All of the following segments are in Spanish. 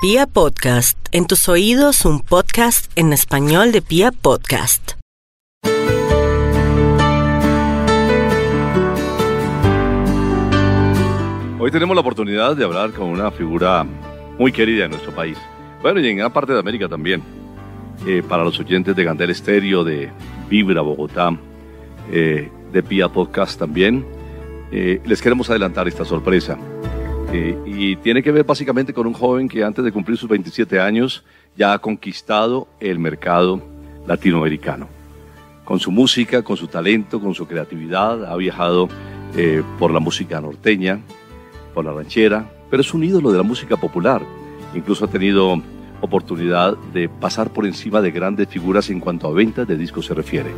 Pia Podcast, en tus oídos un podcast en español de Pia Podcast. Hoy tenemos la oportunidad de hablar con una figura muy querida en nuestro país. Bueno, y en gran parte de América también. Eh, para los oyentes de Gandel Estéreo, de Vibra Bogotá, eh, de Pia Podcast también, eh, les queremos adelantar esta sorpresa. Eh, y tiene que ver básicamente con un joven que antes de cumplir sus 27 años ya ha conquistado el mercado latinoamericano. Con su música, con su talento, con su creatividad, ha viajado eh, por la música norteña, por la ranchera, pero es un ídolo de la música popular. Incluso ha tenido oportunidad de pasar por encima de grandes figuras en cuanto a ventas de discos se refiere.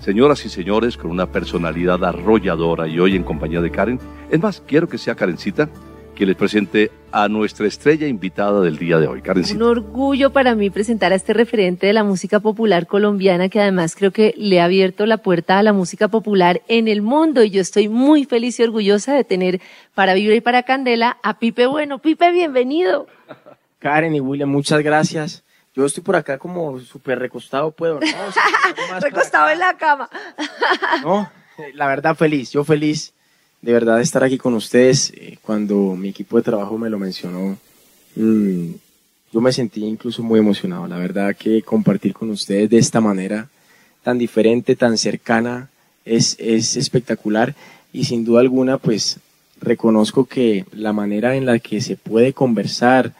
Señoras y señores, con una personalidad arrolladora y hoy en compañía de Karen. Es más, quiero que sea Karencita que les presente a nuestra estrella invitada del día de hoy. Karencita. Un orgullo para mí presentar a este referente de la música popular colombiana que además creo que le ha abierto la puerta a la música popular en el mundo y yo estoy muy feliz y orgullosa de tener para Vibra y para Candela a Pipe Bueno. Pipe, bienvenido. Karen y William, muchas gracias. Yo estoy por acá como súper recostado, puedo. ¿no? Más Recostado en la cama. No, la verdad feliz, yo feliz de verdad de estar aquí con ustedes. Eh, Cuando mi equipo de trabajo me lo mencionó, mm, yo me sentí incluso muy emocionado. La verdad que compartir con ustedes de esta manera tan diferente, tan cercana, es, es espectacular y sin duda alguna pues reconozco que la manera en la que se puede conversar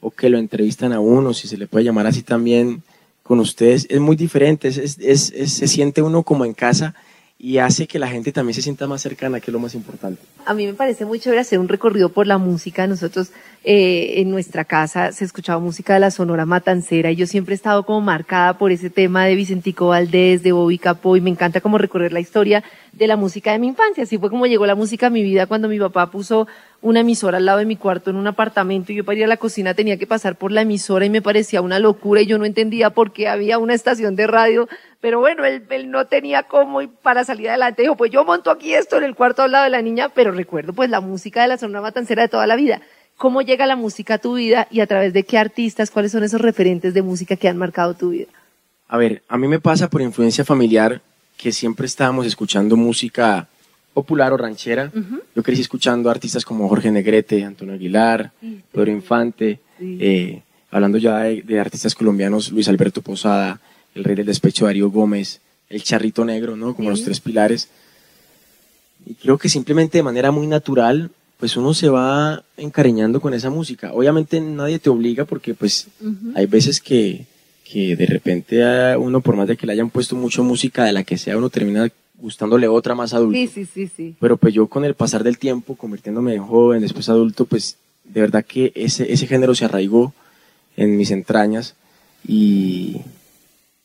o que lo entrevistan a uno, si se le puede llamar así también con ustedes, es muy diferente, es, es- se siente uno como en casa y hace que la gente también se sienta más cercana, que es lo más importante. A mí me parece muy chévere hacer un recorrido por la música. Nosotros eh, en nuestra casa se escuchaba música de la Sonora Matancera y yo siempre he estado como marcada por ese tema de Vicentico Valdés, de Bobby Capó y me encanta como recorrer la historia de la música de mi infancia. Así fue como llegó la música a mi vida cuando mi papá puso una emisora al lado de mi cuarto en un apartamento y yo para ir a la cocina tenía que pasar por la emisora y me parecía una locura y yo no entendía por qué había una estación de radio, pero bueno, él, no tenía cómo y para salir adelante dijo, pues yo monto aquí esto en el cuarto al lado de la niña, pero recuerdo pues la música de la Sonora Matancera de toda la vida. ¿Cómo llega la música a tu vida y a través de qué artistas, cuáles son esos referentes de música que han marcado tu vida? A ver, a mí me pasa por influencia familiar que siempre estábamos escuchando música popular o ranchera. Yo crecí escuchando artistas como Jorge Negrete, Antonio Aguilar, Sí. Pedro Infante, Sí. eh, hablando ya de, de artistas colombianos, Luis Alberto Posada, el rey del despecho Darío Gómez, el charrito negro, ¿no? Como Sí. los tres pilares. Y creo que simplemente de manera muy natural, pues uno se va encariñando con esa música. Obviamente nadie te obliga porque pues hay veces que, que de repente uno, por más de que le hayan puesto mucho música de la que sea, uno termina gustándole otra más adulta. Sí, sí, sí, sí. Pero pues yo con el pasar del tiempo, convirtiéndome en joven, después adulto, pues de verdad que ese, ese género se arraigó en mis entrañas y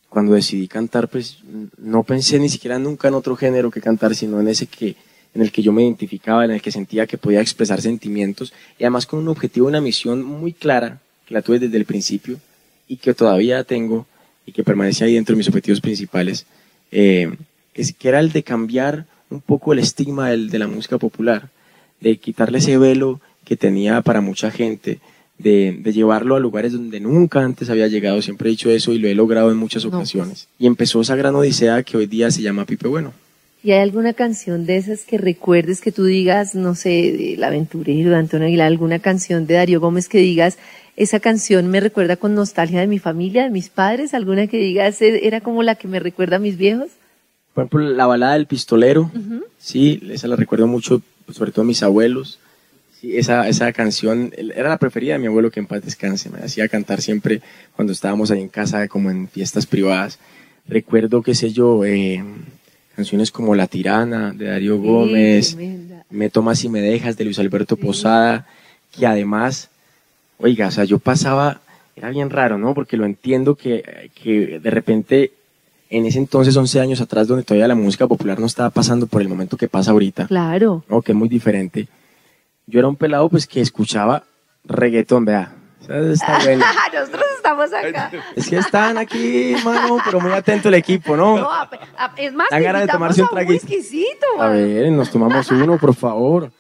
cuando decidí cantar, pues no pensé ni siquiera nunca en otro género que cantar, sino en ese que en el que yo me identificaba, en el que sentía que podía expresar sentimientos y además con un objetivo, una misión muy clara, que la tuve desde el principio y que todavía tengo y que permanece ahí dentro de mis objetivos principales, eh, que, era el de cambiar un poco el estigma del- de la música popular, de quitarle ese velo que tenía para mucha gente, de, de llevarlo a lugares donde nunca antes había llegado, siempre he dicho eso y lo he logrado en muchas No, pues. ocasiones. Y empezó esa gran odisea que hoy día se llama Pipe Bueno. ¿Y hay alguna canción de esas que recuerdes que tú digas, no sé, de El Aventurero, de Antonio Aguilar, alguna canción de Darío Gómez que digas, esa canción me recuerda con nostalgia de mi familia, de mis padres, alguna que digas, "E- era como la que me recuerda a mis viejos? Por ejemplo, la balada del pistolero, sí, esa la recuerdo mucho, sobre todo a mis abuelos. Sí, esa, esa canción era la preferida de mi abuelo, que en paz descanse. Me hacía cantar siempre cuando estábamos ahí en casa, como en fiestas privadas. Recuerdo, qué sé yo, eh, canciones como La Tirana, de Darío Gómez, Sí. Me tomas y me dejas, de Luis Alberto Posada, que además, oiga, o sea, yo pasaba, era bien raro, ¿no? Porque lo entiendo que, que de repente, en ese entonces, 11 años atrás, donde todavía la música popular no estaba pasando por el momento que pasa ahorita, Claro. ¿no? Que es muy diferente. Yo era un pelado, pues, que escuchaba reggaetón, vea. O está bueno. Nosotros estamos acá. Es que están aquí, mano, pero muy atento el equipo, ¿no? No, a- a- es más, Dan ganas de tomarse un a traguito. whiskycito, A ver, nos tomamos uno, por favor.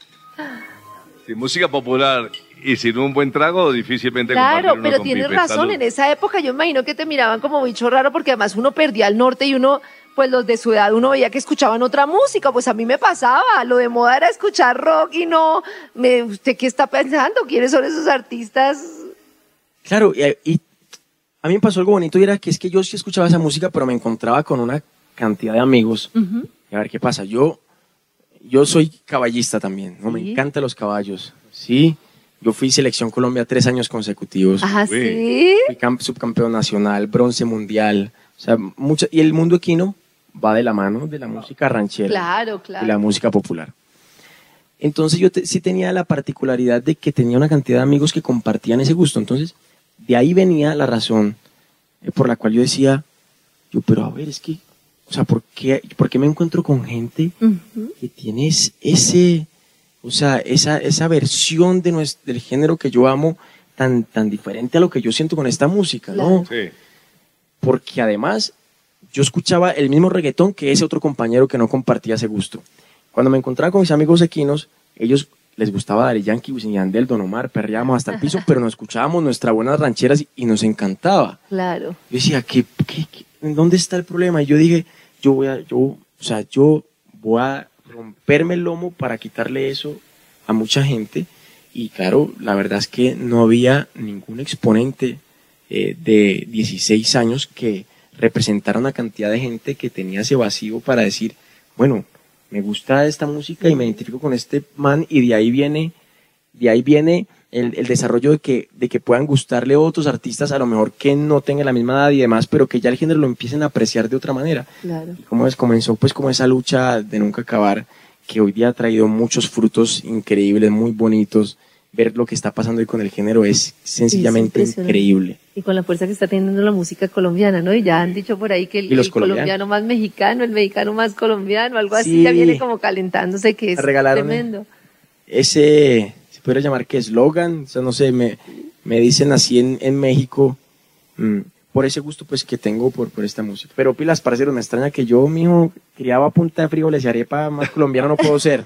Sí, música popular y sin un buen trago difícilmente Claro, pero con tienes Pipe. razón, Salud. en esa época yo imagino que te miraban como bicho raro porque además uno perdía el norte y uno, pues los de su edad, uno veía que escuchaban otra música, pues a mí me pasaba, lo de moda era escuchar rock y no, me, ¿usted qué está pensando? ¿Quiénes son esos artistas? Claro, y, y a mí me pasó algo bonito y era que es que yo sí escuchaba esa música, pero me encontraba con una cantidad de amigos. Y a ver qué pasa. Yo, yo soy caballista también, ¿no? Me encantan los caballos. Sí, yo fui selección Colombia tres años consecutivos. Ajá, sí. Fui camp- subcampeón nacional, bronce mundial. O sea, mucha, y el mundo equino va de la mano de la música ranchera Claro, y la claro. música popular. Entonces yo te- sí tenía la particularidad de que tenía una cantidad de amigos que compartían ese gusto. Entonces, de ahí venía la razón eh, por la cual yo decía, yo, pero a ver, es que, o sea, ¿por qué, por qué me encuentro con gente que tiene es- ese, o sea, esa, esa versión de nues- del género que yo amo tan, tan diferente a lo que yo siento con esta música, ¿no? Sí. porque además yo escuchaba el mismo reggaetón que ese otro compañero que no compartía ese gusto. Cuando me encontraba con mis amigos equinos, ellos les gustaba Daddy Yankee, Wisin Yandel, Don Omar, perreábamos hasta el piso, pero nos escuchábamos nuestras buenas rancheras y, y nos encantaba. Claro. Yo decía, ¿qué, qué, dónde está el problema? Y yo dije, yo voy a, yo, o sea, yo voy a romperme el lomo para quitarle eso a mucha gente. Y claro, la verdad es que no había ningún exponente eh, de 16 años que representara una cantidad de gente que tenía ese vacío para decir, bueno, me gusta esta música y me identifico con este man y de ahí viene, de ahí viene el, el desarrollo de que, de que puedan gustarle otros artistas a lo mejor que no tengan la misma edad y demás, pero que ya el género lo empiecen a apreciar de otra manera. Claro. Y como es, comenzó pues como esa lucha de nunca acabar, que hoy día ha traído muchos frutos increíbles, muy bonitos. Ver lo que está pasando hoy con el género es sencillamente increíble. Y con la fuerza que está teniendo la música colombiana, ¿no? Y ya han dicho por ahí que el, colombiano más mexicano, el mexicano más colombiano, algo así, Sí. ya viene como calentándose, que es regalaron, tremendo. ese, podría llamar que eslogan, o sea, no sé, me, me dicen así en, en México, mm, por ese gusto pues que tengo por, por esta música. Pero pilas, parceros, me extraña que yo, mijo, criaba a punta de frijoles y arepa, más colombiano no puedo ser.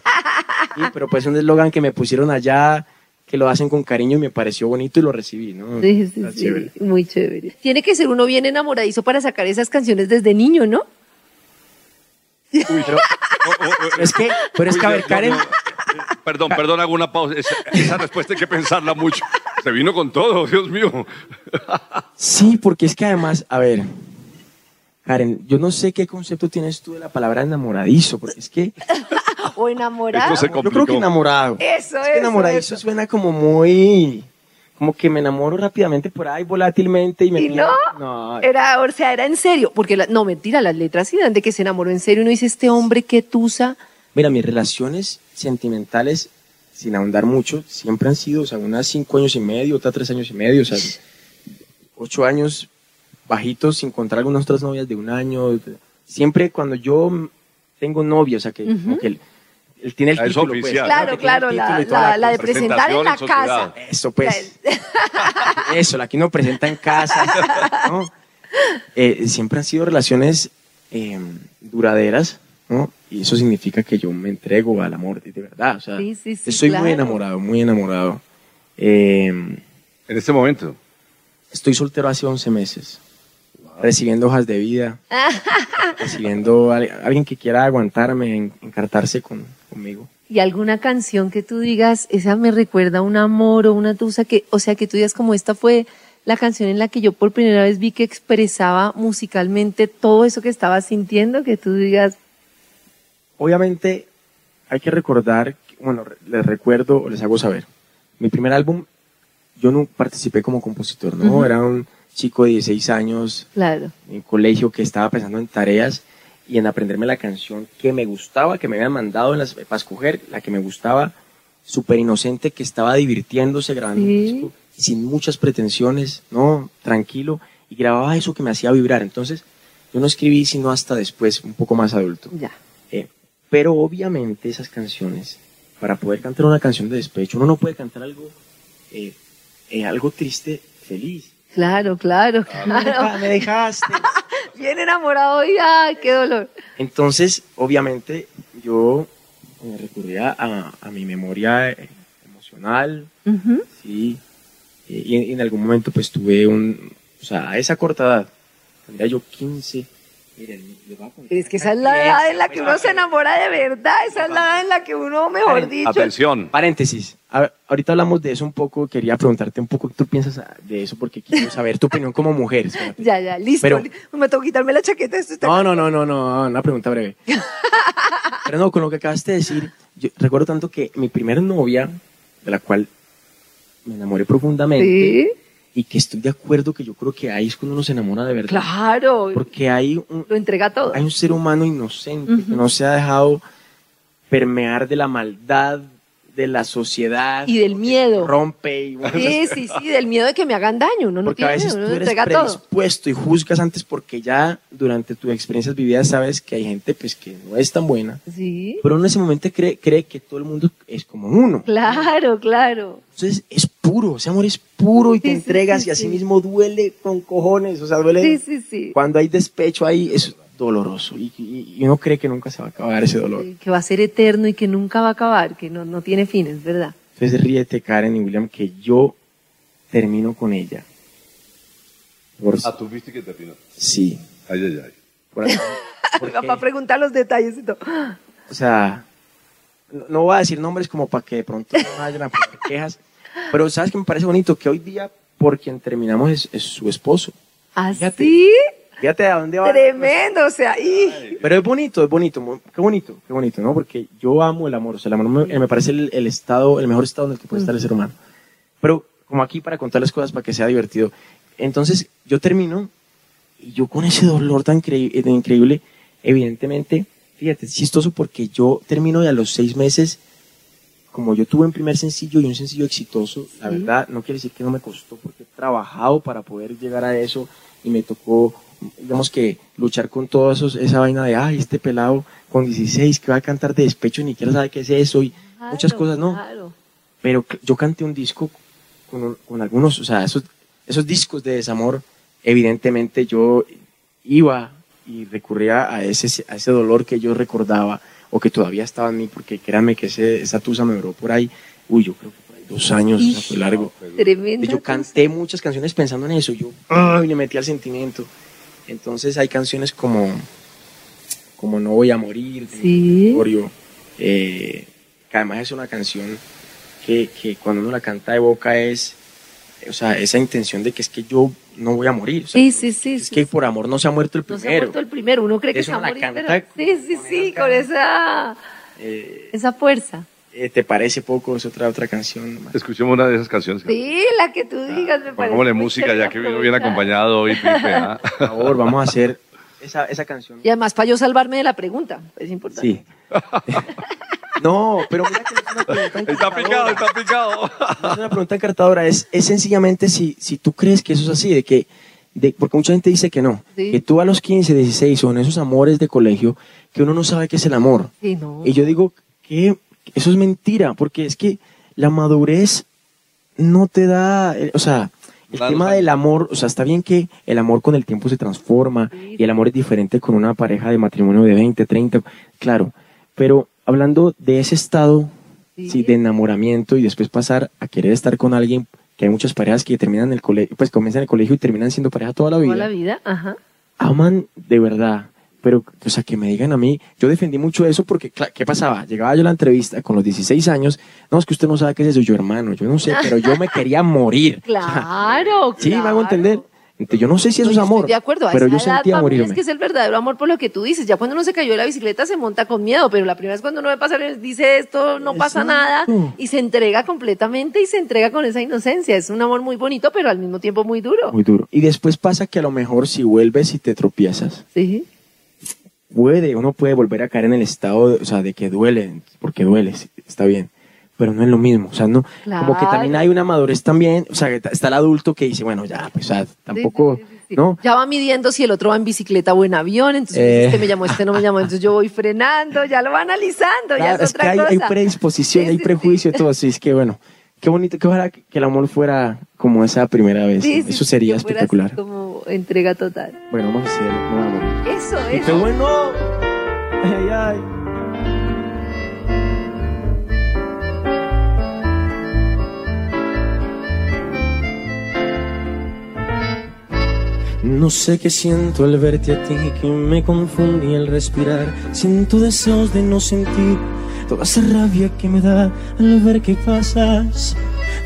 Sí, pero pues un eslogan que me pusieron allá, que lo hacen con cariño y me pareció bonito y lo recibí, ¿no? Sí, sí, sí, chévere. muy chévere. Tiene que ser uno bien enamoradizo para sacar esas canciones desde niño, ¿no? Pero, es que, pero es que, a ver, Karen, Perdón, perdón, hago una pausa. Esa, esa respuesta hay que pensarla mucho. Se vino con todo, Dios mío. Sí, porque es que además, a ver, Karen, yo no sé qué concepto tienes tú de la palabra enamoradizo, porque es que O enamorado. Se yo creo que enamorado. Eso, Es que eso, enamoradizo eso. suena como muy, como que me enamoro rápidamente por ahí, volátilmente y me ¿Y no? No, Era, o sea, era en serio, porque la- no, mentira, las letras sí dan de que se enamoró en serio. Uno dice, este hombre que tusa. Mira, mis relaciones sentimentales, sin ahondar mucho, siempre han sido, o sea, unas cinco años y medio, otras tres años y medio, o sea, ocho años bajitos sin encontrar algunas otras novias de un año. Siempre cuando yo tengo novia, o sea, que, como que él, él tiene el título, pues, oficial. Claro, claro, la, la- la de presentar en la en casa. Eso, pues. Eso, la que uno presenta en casa. ¿no? Eh, siempre han sido relaciones eh, duraderas, ¿no? Y eso significa que yo me entrego al amor de, de verdad. O sea, Sí, sí, sí, estoy claro. muy enamorado, muy enamorado. Eh, En este momento. estoy soltero hace 11 meses, recibiendo hojas de vida, recibiendo a alguien que quiera aguantarme, en- encartarse con, conmigo. Y alguna canción que tú digas, esa me recuerda a un amor o una tusa que, o sea, que tú digas como esta fue la canción en la que yo por primera vez vi que expresaba musicalmente todo eso que estaba sintiendo, que tú digas, Obviamente hay que recordar, bueno, les recuerdo o les hago saber. Mi primer álbum, yo no participé como compositor, ¿no? Era un chico de 16 años claro, en colegio que estaba pensando en tareas y en aprenderme la canción que me gustaba, que me habían mandado en las, para escoger, la que me gustaba, súper inocente, que estaba divirtiéndose grabando un Sí. disco, sin muchas pretensiones, ¿no? Tranquilo, y grababa eso que me hacía vibrar. Entonces, yo no escribí sino hasta después, un poco más adulto. ya. Eh, pero obviamente esas canciones, para poder cantar una canción de despecho, uno no puede cantar algo, eh, eh, algo triste, feliz. Claro, claro, Me claro. me dejaste. Bien enamorado y ay, qué dolor. Entonces, obviamente, yo eh, recurría a, a mi memoria eh, emocional sí. Y en, en algún momento pues tuve un, o sea, a esa corta edad, tendría yo 15, miren, les voy a contar Es que esa es la edad en la que pues, uno se enamora de verdad, esa es la edad en la que uno, mejor dicho, Atención. Paréntesis. A ahorita hablamos de eso un poco. Quería preguntarte un poco qué tú piensas de eso porque quiero saber tu opinión como mujer. espérate. ya, ya, listo, Pero- me tengo que quitarme la chaqueta, esto está... No, no, no, no, no, una pregunta breve. Pero no, con lo que acabaste de decir, yo recuerdo tanto que mi primera novia, de la cual me enamoré profundamente, Sí, y que estoy de acuerdo que yo creo que ahí es cuando uno se enamora de verdad. claro, Porque hay un, lo entrega todo. hay un ser humano inocente que no se ha dejado permear de la maldad de la sociedad. Y del miedo. Rompe y bueno, Sí, sí, sí, del miedo de que me hagan daño, uno no porque a tiene veces miedo, tú eres entrega todo. predispuesto y juzgas antes porque ya durante tus experiencias vividas sabes que hay gente pues que no es tan buena. Sí, Pero uno en ese momento cree, cree que todo el mundo es como uno. claro, claro. Entonces es puro, ese amor es puro y te Sí, sí, entregas sí, y así sí. mismo duele con cojones. O sea, duele Sí, sí, sí. cuando hay despecho ahí, es doloroso y, y- y uno cree que nunca se va a acabar ese dolor. Sí, Que va a ser eterno y que nunca va a acabar, que no, no tiene fines, ¿verdad? Entonces ríete, Karen y William, que yo termino con ella. Por, Ah, tú viste que terminó. sí. Ay, ay, ay. Por, porque- Para preguntar los detalles y todo. o sea, no, no voy a decir nombres como para que de pronto no vayan a poner quejas, pero sabes que me parece bonito que hoy día por quien terminamos es, es su esposo. Fíjate. ¿Así? Fíjate a dónde va. Tremendo, o sea, y... Pero es bonito, es bonito, qué bonito, qué bonito, ¿no? Porque yo amo el amor, o sea, el amor me, me parece el, el estado, el mejor estado en el que puede estar el ser humano. Pero como aquí para contar las cosas para que sea divertido. Entonces yo termino y yo con ese dolor tan, eh, tan increíble, evidentemente, fíjate, es chistoso porque yo termino y a los seis meses, como yo tuve un primer sencillo y un sencillo exitoso, la Sí. verdad no quiere decir que no me costó porque he trabajado para poder llegar a eso y me tocó, digamos que luchar con toda esos, esa vaina de, ay, este pelado con 16 que va a cantar de despecho, ni siquiera sabe qué es eso y muchas Claro, cosas, ¿no? claro. pero yo canté un disco con, con algunos, o sea, esos, esos discos de desamor, evidentemente yo iba y recurría a ese, a ese dolor que yo recordaba o que todavía estaba en mí, porque créanme que ese, esa tusa me duró por ahí, uy, yo creo que por ahí dos años, o sea, fue largo. Tremendo. Yo canté muchas canciones pensando en eso, yo ay, me metí al sentimiento. Entonces hay canciones como, como No voy a morir, de Sí. Gregorio, eh, que además es una canción que, que cuando uno la canta de boca es, o sea, esa intención de que es que yo no voy a morir. o sea, Sí, sí, sí. Es sí, que sí. por amor no se ha muerto el No se ha primero. muerto el primero, uno cree que Eso se va a la morir, canta pero... Sí, sí, sí, con esa, Eh, esa fuerza. Eh, ¿Te parece poco? Es otra, otra canción. más. Escuchemos una de esas canciones. Sí, la que tú digas me parece música ya que vino bien acompañado hoy, Pipe. ¿ah? Por favor, vamos a hacer esa, esa canción. Y además para yo salvarme de la pregunta, es importante. Sí. No, pero mira que no es una pregunta Está picado, está picado. No es una pregunta encartadora, es, es sencillamente si, si tú crees que eso es así, de que, de, porque mucha gente dice que no, Sí. que tú a los 15, 16 o en esos amores de colegio, que uno no sabe qué es el amor. Sí, no. Y yo digo que eso es mentira, porque es que la madurez no te da, eh, o sea, el tema del amor, o sea, está bien que el amor con el tiempo se transforma y el amor es diferente con una pareja de matrimonio de 20, 30, claro, pero hablando de ese estado Sí. sí, de enamoramiento y después pasar a querer estar con alguien, que hay muchas parejas que terminan el colegio, pues comienzan el colegio y terminan siendo pareja toda la vida Toda la vida, ajá. aman de verdad. Pero, o sea, que me digan a mí, yo defendí mucho eso porque, ¿qué pasaba? Llegaba yo a la entrevista con los 16 años, no, es que usted no sabe qué es eso, yo hermano, yo no sé, pero yo me quería morir. Claro, Sí, me hago claro. entender. Entonces, yo no sé si eso No, es amor, Estoy de acuerdo, a pero yo edad, sentía morirme. Es que es el verdadero amor por lo que tú dices. Ya cuando uno se cayó de la bicicleta se monta con miedo, pero la primera vez cuando uno ve pasar dice esto no pasa nada y se entrega completamente y se entrega con esa inocencia. Es un amor muy bonito, pero al mismo tiempo muy duro. Muy duro. Y después pasa que a lo mejor si vuelves y te tropiezas, Sí. Puede, uno puede volver a caer en el estado, de, o sea, de que duele, porque duele, está bien, pero no es lo mismo, o sea, no, como que también hay una madurez también, o sea, está el adulto que dice, bueno, ya, pues, o sea, tampoco, Sí, sí, sí, sí. ¿no? Ya va midiendo si el otro va en bicicleta o en avión, entonces Eh. este me llamó, este no me llamó, entonces yo voy frenando, ya lo va analizando, ya es es que hay, cosa. hay predisposición, hay prejuicio y todo, así es que bueno, qué bonito, que ojalá que el amor fuera como esa primera vez. Sí, sí, Eso sería que espectacular. Así como entrega total. Bueno, vamos a hacerlo, vamos. Eso es. ¡Qué bueno! Ay, ay. No sé qué siento al verte a ti, que me confundí al respirar. Siento deseos de no sentir toda esa rabia que me da al ver que pasas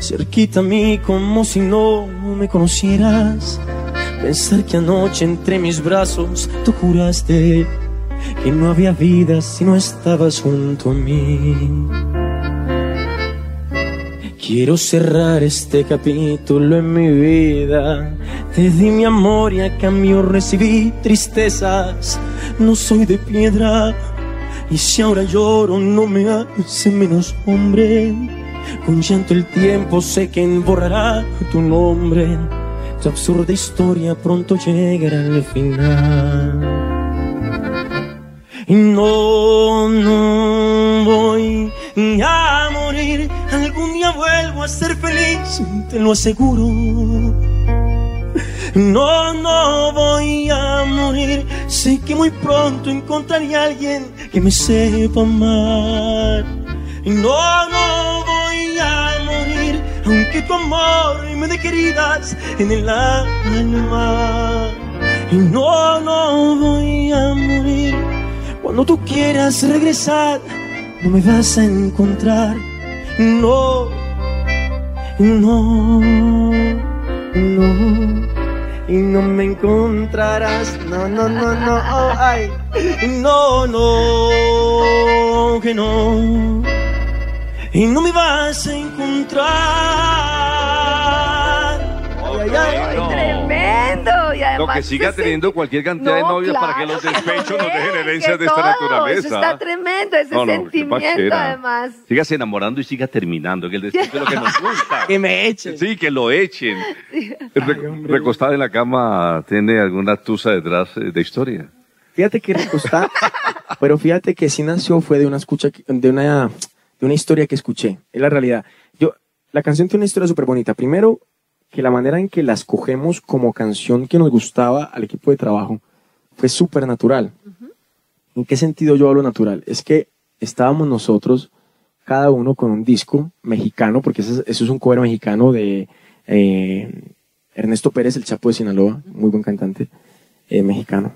cerquita a mí como si no me conocieras. Pensar que anoche entre mis brazos tú juraste que no había vida si no estabas junto a mí. Quiero cerrar este capítulo en mi vida. Te di mi amor y a cambio recibí tristezas. No soy de piedra y si ahora lloro no me hace menos hombre. Con llanto el tiempo sé que borrará tu nombre. Tu absurda historia pronto llegará al final. Y no, no voy a morir. Algún día vuelvo a ser feliz, te lo aseguro. No, no voy a morir. Sé que muy pronto encontraré a alguien que me sepa amar. No, no voy a morir, aunque tu amor me dé queridas en el alma. No, no voy a morir. Cuando tú quieras regresar, no me vas a encontrar. No, no, no. Y no me encontrarás. No, no, no, no. Oh, ay. No, no, que no. Y no me vas a encontrar. Ok, Ay, no. Tremendo. Y además, Lo que siga ese- teniendo cualquier cantidad de No, novios para que claro, los despechos no dejen herencias de esta naturaleza. Eso está tremendo, ese No, no, sentimiento además. Sigas enamorando y siga terminando, que el despecho es lo que nos gusta. Que me echen. Sí, que lo echen. Re- recostada en la cama, ¿tiene alguna tusa detrás eh, de historia? Fíjate que recostar, pero fíjate que sí nació fue de una escucha, de una, de una historia que escuché. Es la realidad. Yo, la canción tiene una historia súper bonita. Primero, que la manera en que la escogemos como canción que nos gustaba al equipo de trabajo fue súper natural. ¿En qué sentido yo hablo natural? Es que estábamos nosotros, cada uno con un disco mexicano, porque eso es, eso es un cover mexicano de eh, Ernesto Pérez, el Chapo de Sinaloa, muy buen cantante eh, mexicano.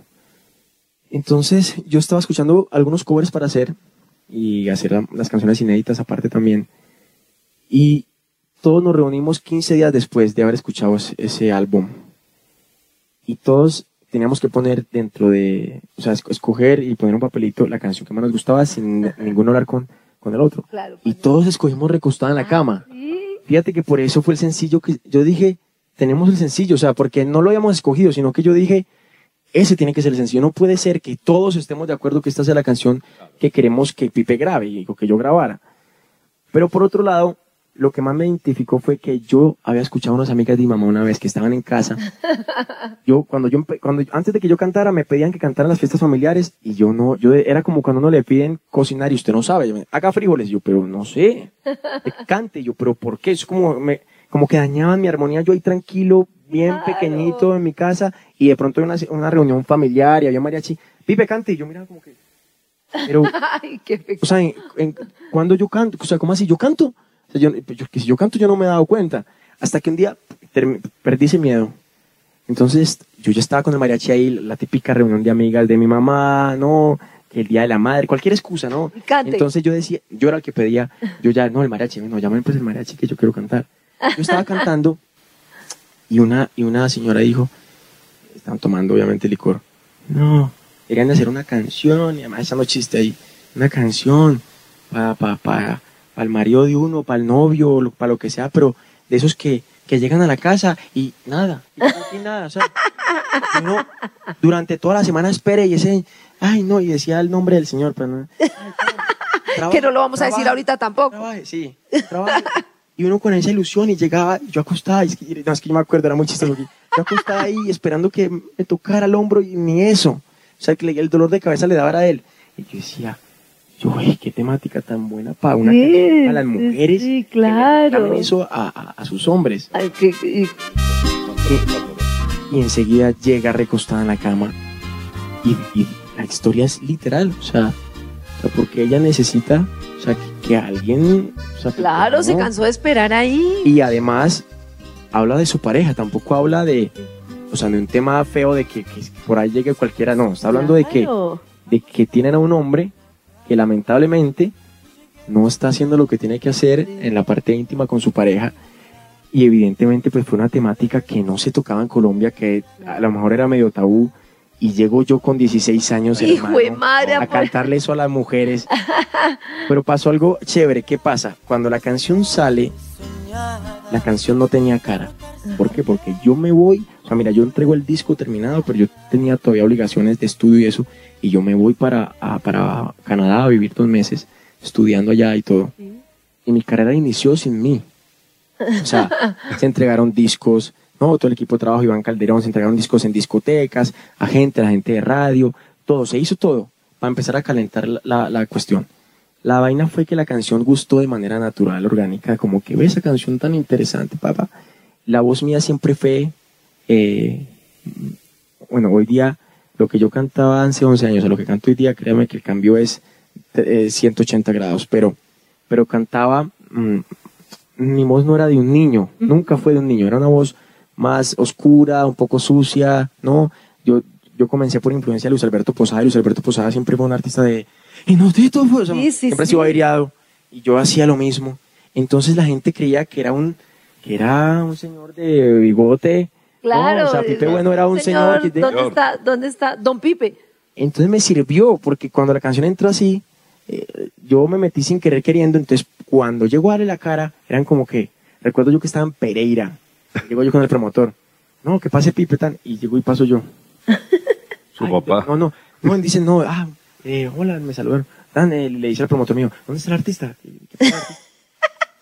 Entonces yo estaba escuchando algunos covers para hacer y hacer la- las canciones inéditas aparte también. Y todos nos reunimos 15 días después de haber escuchado ese, álbum. Y todos teníamos que poner dentro de, o sea, esc- escoger y poner un papelito la canción que más nos gustaba sin ninguno hablar con, con el otro. Claro. Y todos escogimos recostada en la cama. Sí. Fíjate que por eso fue el sencillo que yo dije, tenemos el sencillo, o sea, porque no lo habíamos escogido, sino que yo dije, ese tiene que ser el sencillo. No puede ser que todos estemos de acuerdo que esta sea la canción que queremos que Pipe grabe y o que yo grabara. Pero por otro lado, lo que más me identificó fue que yo había escuchado a unas amigas de mi mamá una vez que estaban en casa. Yo, cuando yo, cuando, antes de que yo cantara, me pedían que cantara en las fiestas familiares y yo no, yo era como cuando uno le piden cocinar y usted no sabe, yo me- haga frijoles, yo, pero no sé, cante, yo, pero ¿por qué? Es como, me, como que dañaban mi armonía, yo ahí tranquilo, bien Claro. pequeñito en mi casa y de pronto hay una, una reunión familiar y había mariachi, Pipe cante y yo miraba como que, pero Ay, qué o sea, en, en- cuando yo canto, o sea, ¿cómo así? ¿Yo canto? Sea, yo, yo- que si yo canto yo no me he dado cuenta. Hasta que un día perdí ese miedo. Entonces, yo ya estaba con el mariachi ahí, la típica reunión de amigas de mi mamá, ¿no? Que el día de la madre, cualquier excusa, ¿no? Cante. Entonces yo decía, yo era el que pedía, yo ya, no, el mariachi, no, llamen pues el mariachi que yo quiero cantar. Yo estaba cantando y una, y una señora dijo, estaban tomando obviamente licor, no, querían hacer una canción, y además echando chiste ahí, una canción para pa, pa, pa el marido de uno, para el novio, para lo que sea, pero de esos que, que llegan a la casa y nada, y nada, o sea, uno durante toda la semana espere y ese, ay no, y decía el nombre del Señor, pero no. ay, Que no lo vamos a decir ahorita tampoco. Trabaje, sí, trabaje. Y uno con esa ilusión y llegaba, yo acostaba, y es que, no, es que yo me acuerdo, era muy chistoso. Yo acostaba ahí esperando que me tocara el hombro y ni eso. O sea, que el dolor de cabeza le daba a él. Y yo decía, yo, "Uy, qué temática tan buena para una Sí, para las mujeres. sí, que claro. cantaban eso a, a- a sus hombres. Ay, que- y- Y enseguida llega recostada en la cama. Y, y la historia es literal, o sea, o sea, porque ella necesita, o sea, que, que alguien... o sea, que- claro, se cansó de esperar ahí. Y además habla de su pareja, tampoco habla de, o sea, no un tema feo de que, que por ahí llegue cualquiera, no. Está hablando de que de que tienen a un hombre que lamentablemente no está haciendo lo que tiene que hacer en la parte íntima con su pareja y evidentemente pues fue una temática que no se tocaba en Colombia, que a lo mejor era medio tabú y llego yo con 16 años hermano, madre, a cantarle eso a las mujeres. Pero pasó algo chévere, ¿qué pasa? Cuando la canción sale, la canción no tenía cara. ¿Por qué? Porque yo me voy, o sea, mira, yo entrego el disco terminado, pero yo tenía todavía obligaciones de estudio y eso, y yo me voy para, para Canadá a vivir dos meses, estudiando allá y todo. Y mi carrera inició sin mí. O sea, se entregaron discos, no, todo el equipo de trabajo, Iván Calderón, se entregaron discos en discotecas, a gente, a la gente de radio, todo, se hizo todo para empezar a calentar la- la cuestión. La vaina fue que la canción gustó de manera natural, orgánica, como que ve esa canción tan interesante, papá. La voz mía siempre fue, eh, bueno, hoy día lo que yo cantaba hace 11 años a lo que canto hoy día, créame que el cambio es eh, 180 grados, pero, pero cantaba, mm, mi voz no era de un niño, nunca fue de un niño, era una voz más oscura, un poco sucia, ¿no? Yo, yo comencé por influencia de Luis Alberto Posada, y Luis Alberto Posada siempre fue un artista de, inodito, pues, Sí, sí, siempre ha sí. sido aireado, y yo hacía lo mismo. Entonces la gente creía que era un, que era un señor de bigote, Claro. no, o sea, Pipe Bueno era un señor, que- ¿Dónde Señor. está? ¿Dónde está? Don Pipe. entonces me sirvió, porque cuando la canción entró así, eh, yo me metí sin querer queriendo, entonces cuando llegó a darle la cara, eran como que, recuerdo yo que estaba en Pereira, llego yo con el promotor, no, que pase Pipe tan, y llego y paso yo. Su Ay, papá. No, no, no, dicen, no, ah, eh, hola, me saludaron. Dan, eh, le dice al promotor mío, ¿dónde está el artista? ¿Qué pasa, artista?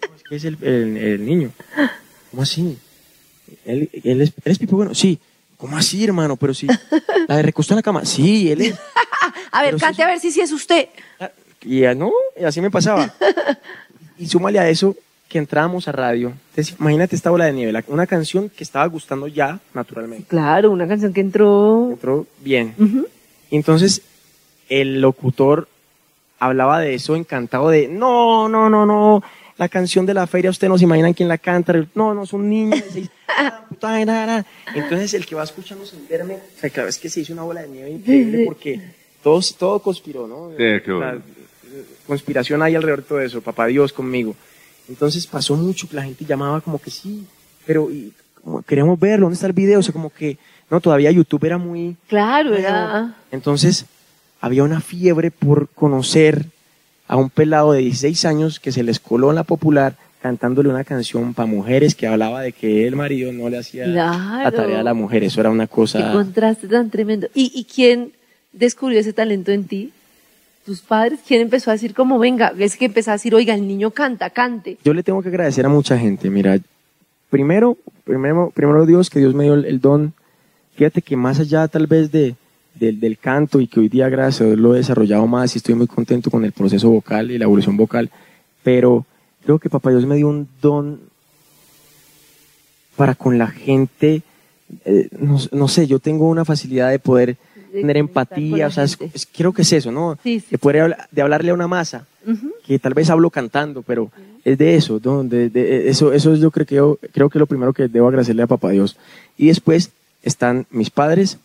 "No, es que es el, el- el niño. ¿Cómo así? ¿Él, él es, ¿Él es Pipe Bueno? Sí. ¿Cómo así, hermano? Pero sí. ¿La de recostó en la cama? Sí, él es. A ver, sí, cante sí. a ver si sí es usted. Y ya no, y así me pasaba. Y súmale a eso que entrábamos a radio. Entonces, imagínate esta bola de nieve, una canción que estaba gustando ya naturalmente. Claro, una canción que entró. Entró bien. Y entonces el locutor hablaba de eso encantado de, no, no, no, no, la canción de la feria, ustedes no se imaginan quién la canta, no, no, es un niño. de seis- Entonces el que va escuchando sin verme, o sea, cada vez que se hizo una bola de nieve increíble porque todo, todo conspiró, ¿no? Sí, qué conspiración hay alrededor de todo eso, papá Dios conmigo. Entonces pasó mucho que la gente llamaba como que sí, pero y, como, queremos verlo, ¿dónde está el video? O sea, como que, no, todavía YouTube era muy... Claro, era. Entonces, había una fiebre por conocer a un pelado de 16 años que se les coló en la popular cantándole una canción para mujeres que hablaba de que el marido no le hacía la tarea a la mujer. Eso era una Qué cosa... contraste tan tremendo. ¿Y, ¿Y quién descubrió ese talento en ti? ¿Tus padres? ¿Quién empezó a decir como, venga, es que empezó a decir, oiga, el niño canta, cante? Yo le tengo que agradecer a mucha gente. Mira, primero, primero, primero Dios, que Dios me dio el, don. Fíjate que más allá tal vez de, del, del canto y que hoy día gracias a Dios lo he desarrollado más y estoy muy contento con el proceso vocal y la evolución vocal, pero creo que Papá Dios me dio un don para con la gente, eh, no, sé, yo tengo una facilidad de poder De tener empatía, o sea, es- es- creo que es eso, ¿no? Sí, sí, de poder hablar- de hablarle a una masa que tal vez hablo cantando, pero es de eso, ¿no? De- eso, eso es yo creo que yo creo que lo primero que debo agradecerle a Papá Dios. Y después están mis padres,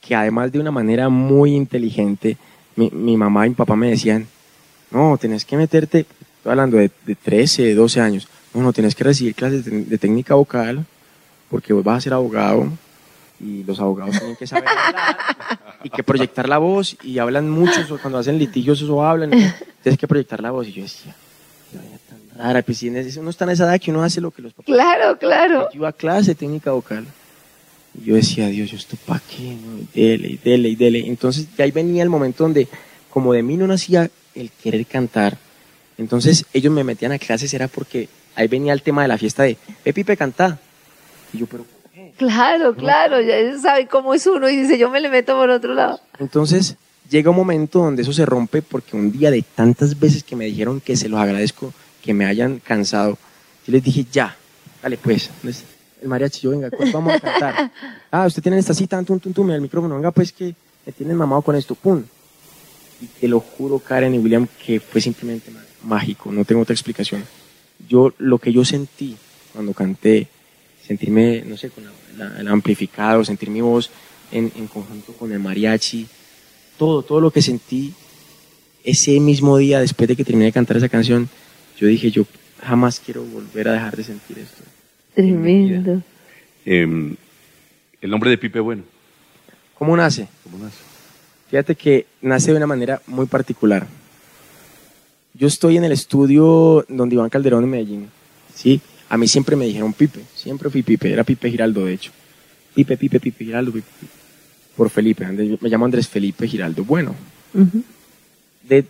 que además de una manera muy inteligente, mi, mi mamá y mi papá me decían, no, tenés que meterte, estoy hablando de, de 13, 12 años, no, no, tenés que recibir clases de, de técnica vocal, porque vos vas a ser abogado, y los abogados tienen que saber hablar, y que proyectar la voz, y hablan mucho, o cuando hacen litigios eso hablan, tienes que proyectar la voz, y yo decía, tan rara, pues si uno está en esa edad que uno hace lo que los papás Claro, claro. yo iba a clase técnica vocal. Y yo decía, Dios, ¿yo esto para qué? No? Dele, y dele, y dele. Entonces, de ahí venía el momento donde, como de mí no nacía el querer cantar, entonces ellos me metían a clases, era porque ahí venía el tema de la fiesta de, ve Pipe, canta. Y yo, pero. Claro, claro. Ya saben cómo es uno y dice, yo me le meto por otro lado. Entonces, llega un momento donde eso se rompe porque un día de tantas veces que me dijeron que se los agradezco, que me hayan cansado, yo les dije, ya, dale pues, el mariachi, yo venga, pues vamos a cantar. Ah, usted tiene esta cita, tum, tum, tum, el micrófono, venga pues que me tienen mamado con esto, pum. Y te lo juro, Karen y William, que fue simplemente má- mágico, no tengo otra explicación. Yo, lo que yo sentí cuando canté, sentirme, no sé, con la- la- el amplificado, sentir mi voz en, en conjunto con el mariachi, todo, todo lo que sentí ese mismo día después de que terminé de cantar esa canción, yo dije, yo jamás quiero volver a dejar de sentir esto. Tremendo. Em, el nombre de Pipe Bueno. ¿Cómo nace? ¿Cómo nace? Fíjate que nace de una manera muy particular. Yo estoy en el estudio donde Iván Calderón en Medellín. Sí, a mí siempre me dijeron Pipe, siempre fui Pipe, era Pipe Giraldo de hecho. Pipe, Pipe, Pipe Giraldo, Pipe, Pipe. Por Felipe, me llamo Andrés Felipe Giraldo. Bueno, de,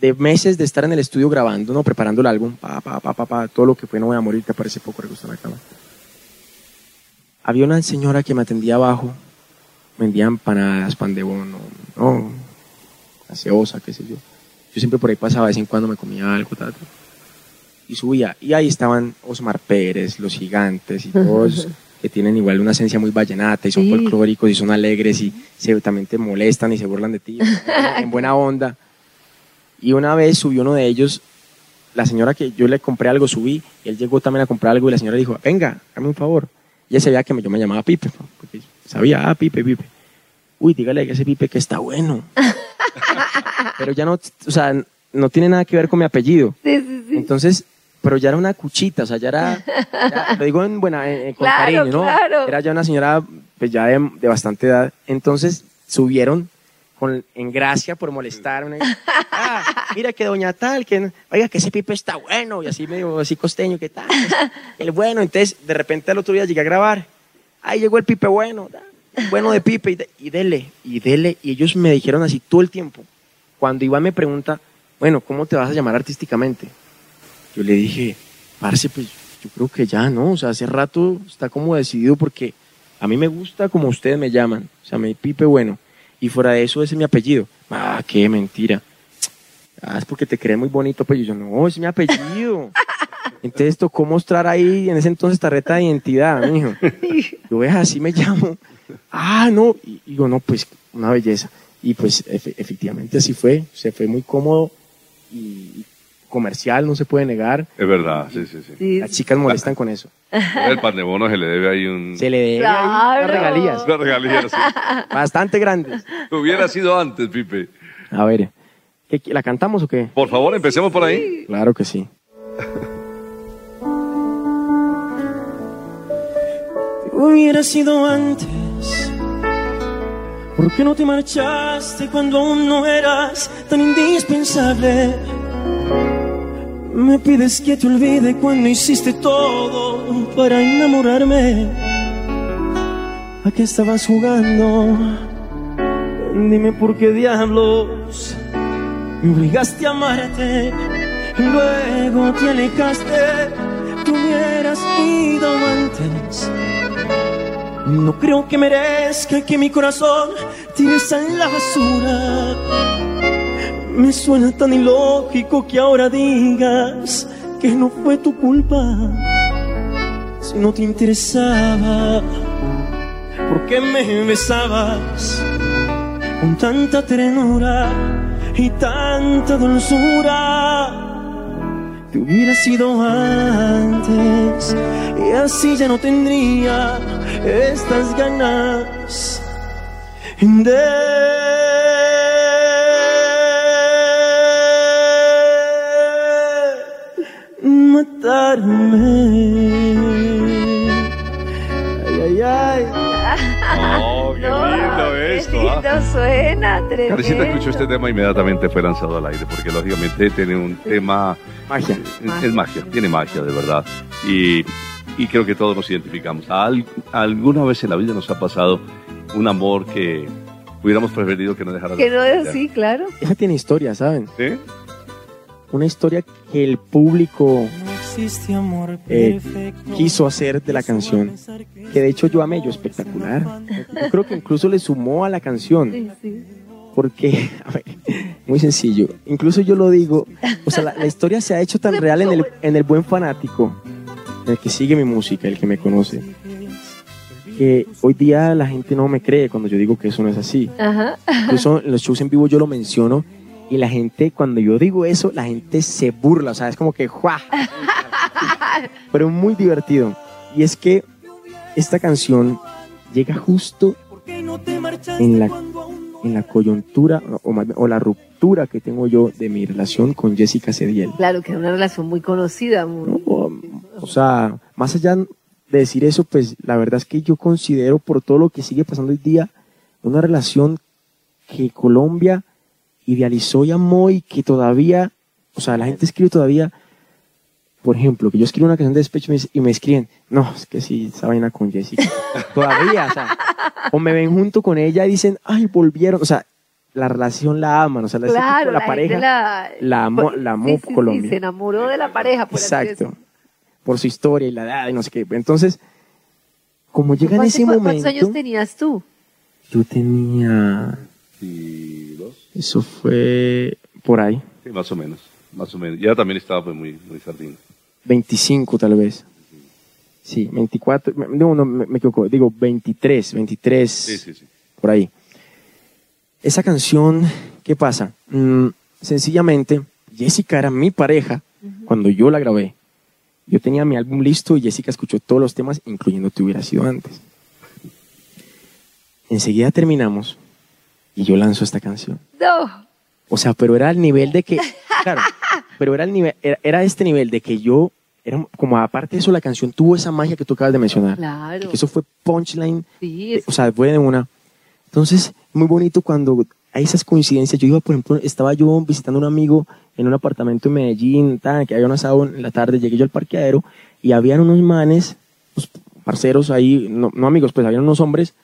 de meses de estar en el estudio grabando, ¿no? preparando el álbum, pa, pa, pa, pa, pa, todo lo que fue No Voy a Morir, que aparece poco, en la cama. Había una señora que me atendía abajo, vendía empanadas, pan de bono, no, gaseosa, qué sé yo. Yo siempre por ahí pasaba, de vez en cuando me comía algo, tal, tal. Y subía. Y ahí estaban Osmar Pérez, Los Gigantes y todos que tienen igual una esencia muy vallenata y son Sí. folclóricos y son alegres y se, también te molestan y se burlan de ti en buena onda. Y una vez subió uno de ellos, la señora que yo le compré algo, subí, y él llegó también a comprar algo y la señora dijo, venga, dame un favor. Y ella sabía que yo me llamaba Pipe, porque sabía, ah, Pipe, Pipe. Uy, dígale a ese Pipe que está bueno. Pero ya no, o sea, no tiene nada que ver con mi apellido. Sí, sí, sí. Entonces, pero ya era una cuchita, o sea, ya era, ya- lo digo en buena, eh, con Claro, cariño, ¿no? claro. Era ya una señora, pues ya de, de bastante edad. Entonces, subieron con, en gracia por molestarme. Ah, mira que doña tal, que, oiga, que ese pipe está bueno, y así medio, así costeño, que tal, el bueno. Entonces, de repente al otro día llegué a grabar, ahí llegó el pipe bueno, bueno de pipe, y, de- y dele, y dele, y ellos me dijeron así todo el tiempo. Cuando Iván me pregunta, bueno, ¿cómo te vas a llamar artísticamente? Yo le dije, parce, pues yo creo que ya, ¿no? O sea, hace rato está como decidido porque a mí me gusta como ustedes me llaman. O sea, me pipe bueno. Y fuera de eso, ese es mi apellido. Ah, qué mentira. Ah, es porque te crees muy bonito, pues yo, no, es mi apellido. Entonces tocó mostrar ahí en ese entonces tarjeta de identidad, mijo. Yo veas, así me llamo. Ah, no. Y digo, no, pues una belleza. Y pues efe- efectivamente así fue. Se fue muy cómodo y comercial, no se puede negar. Es verdad, sí, sí, sí. Sí, Las chicas molestan con eso. El pan de bono se le debe ahí un... Se le debe ahí Claro. unas regalías Una regalía, sí. bastante grandes. Hubiera sido antes, Pipe. A ver, ¿qué- qué- ¿la cantamos o qué? Por favor, empecemos por ahí. Claro que sí. Hubiera sido antes. ¿Por qué no te marchaste cuando aún no eras tan indispensable? Me pides que te olvide cuando hiciste todo para enamorarme. ¿A qué estabas jugando? Dime por qué diablos me obligaste a amarte. Luego te alejaste. Tú hubieras ido antes. No creo que merezca que mi corazón tires a la basura. Me suena tan ilógico que ahora digas que no fue tu culpa. Si no te interesaba, ¿por qué me besabas con tanta ternura y tanta dulzura? Te hubiera sido antes y así ya no tendría estas ganas de matarme. Ay, ay, ay. Oh, qué No, lindo qué esto. lindo ¿ah? suena, tremendo. Escuchó este tema inmediatamente fue lanzado al aire, porque lógicamente tiene un tema, Magia. es, es magia, tiene magia de verdad. Y, y creo que todos nos identificamos. Al- alguna vez en la vida nos ha pasado un amor que hubiéramos preferido que no dejara de Que no es así, claro. Esa tiene historia, ¿saben? ¿Sí? Una historia que el público Eh, quiso hacer de la canción, que de hecho yo amé, yo espectacular. Yo creo que incluso le sumó a la canción. Porque, a ver, muy sencillo. Incluso yo lo digo, o sea, la, la historia se ha hecho tan real en el, en el buen fanático, en el que sigue mi música, el que me conoce, que hoy día la gente no me cree cuando yo digo que eso no es así. Ajá. Incluso en los shows en vivo yo lo menciono y la gente, cuando yo digo eso, la gente se burla, o sea, es como que ¡juá! Pero muy divertido. Y es que esta canción llega justo ¿Por qué no te marchaste en la, en la coyuntura o, la ruptura que tengo yo de mi relación con Jessica Cediel. Claro, que era una relación muy conocida, muy... O, o sea, más allá de decir eso, pues la verdad es que yo considero por todo lo que sigue pasando hoy día una relación que Colombia idealizó y amó y que todavía, o sea, la gente escribe todavía, por ejemplo, que yo escribo una canción de despecho y me escriben, no, es que sí, esa vaina con Jessica, todavía, o sea, o me ven junto con ella y dicen, ay, volvieron, o sea, la relación la aman, o sea, la, pareja la, la, amó, pues, la amó sí, Colombia. Se enamoró de la pareja, por Exacto, por su historia y la edad y no sé qué. Entonces, como llega en ese momento... ¿Cuántos años tenías tú? Yo tenía... Eso fue por ahí. Más o menos, más o menos. Ya también estaba pues, muy, muy sardina. 25 tal vez. Sí, 24, no, me, me equivoco, digo 23, 23, por ahí. Esa canción, ¿qué pasa? Mm, sencillamente, Jessica era mi pareja cuando yo la grabé. Yo tenía mi álbum listo y Jessica escuchó todos los temas, incluyendo Te hubiera sido antes. Enseguida terminamos y yo lanzo esta canción. No. O sea, pero era el nivel de que, claro, pero era el nivel, era, era este nivel de que yo, era como aparte de eso, la canción tuvo esa magia que tú acabas de mencionar. Claro. Que eso fue punchline Sí, o sea, fue de una. Entonces, muy bonito cuando hay esas coincidencias. Yo iba, por ejemplo, estaba yo visitando a un amigo en un apartamento en Medellín, tan, que había un asado en la tarde, llegué yo al parqueadero y habían unos manes, pues, parceros ahí, no, no amigos, pues habían unos hombres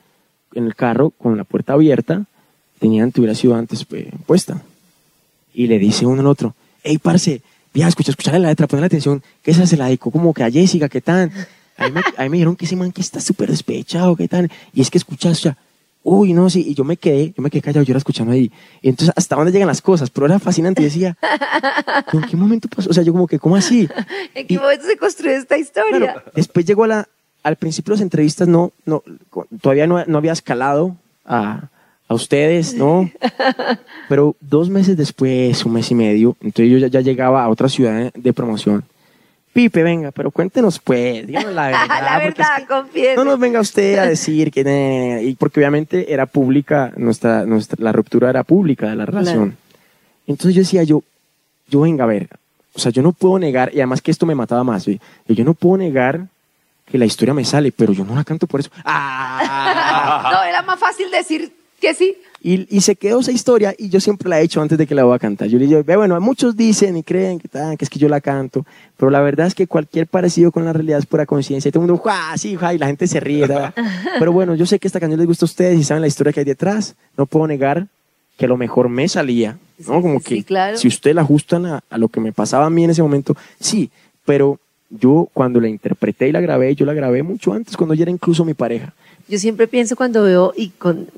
en el carro con la puerta abierta, tenían, te hubiera sido antes pues, puesta. Y le dice uno al otro, hey, parce, ya, escucha, escucha la letra, ponle atención, que esa se la dedicó como que a Jessica, ¿qué tal? A mí me, a mí me dijeron que ese man que está súper despechado, ¿qué tal? Y es que escucha, escucha, uy, no, sí, y yo me quedé, yo me quedé callado, yo era escuchando ahí. Y entonces, ¿hasta dónde llegan las cosas? Pero era fascinante, y decía, ¿en qué momento pasó? O sea, yo como que, ¿cómo así? ¿En qué y- momento se construye esta historia? Claro, después llegó a la, al principio de las entrevistas, no, no, todavía no, no había escalado a, a ustedes, ¿no? Pero dos meses después, un mes y medio, entonces yo ya, ya llegaba a otra ciudad de, promoción. Pipe, venga, pero cuéntenos pues, díganos la verdad. la es verdad, que confiese. no nos venga usted a decir que, ne- y porque obviamente era pública, nuestra, nuestra, la ruptura era pública de la relación. Entonces yo decía, yo, yo venga a ver, o sea, yo no puedo negar, y además que esto me mataba más, ¿sí? yo no puedo negar que la historia me sale, pero yo no la canto por eso. ¡Ah! No, era más fácil decir que sí. Y, y se quedó esa historia y yo siempre la he hecho antes de que la voy a cantar. Yo le digo, "Ve, bueno, muchos dicen y creen que, que es que yo la canto, pero la verdad es que cualquier parecido con la realidad es pura coincidencia. Y todo el mundo, ¡ah, sí, ja", y la gente se ríe. ¿verdad? Pero bueno, yo sé que esta canción les gusta a ustedes y saben la historia que hay detrás. No puedo negar que a lo mejor me salía, ¿no? Como que sí, claro. si ustedes la ajustan a, a lo que me pasaba a mí en ese momento, sí, pero yo cuando la interpreté y la grabé, yo la grabé mucho antes, cuando ella era incluso mi pareja. Yo siempre pienso cuando veo, y con,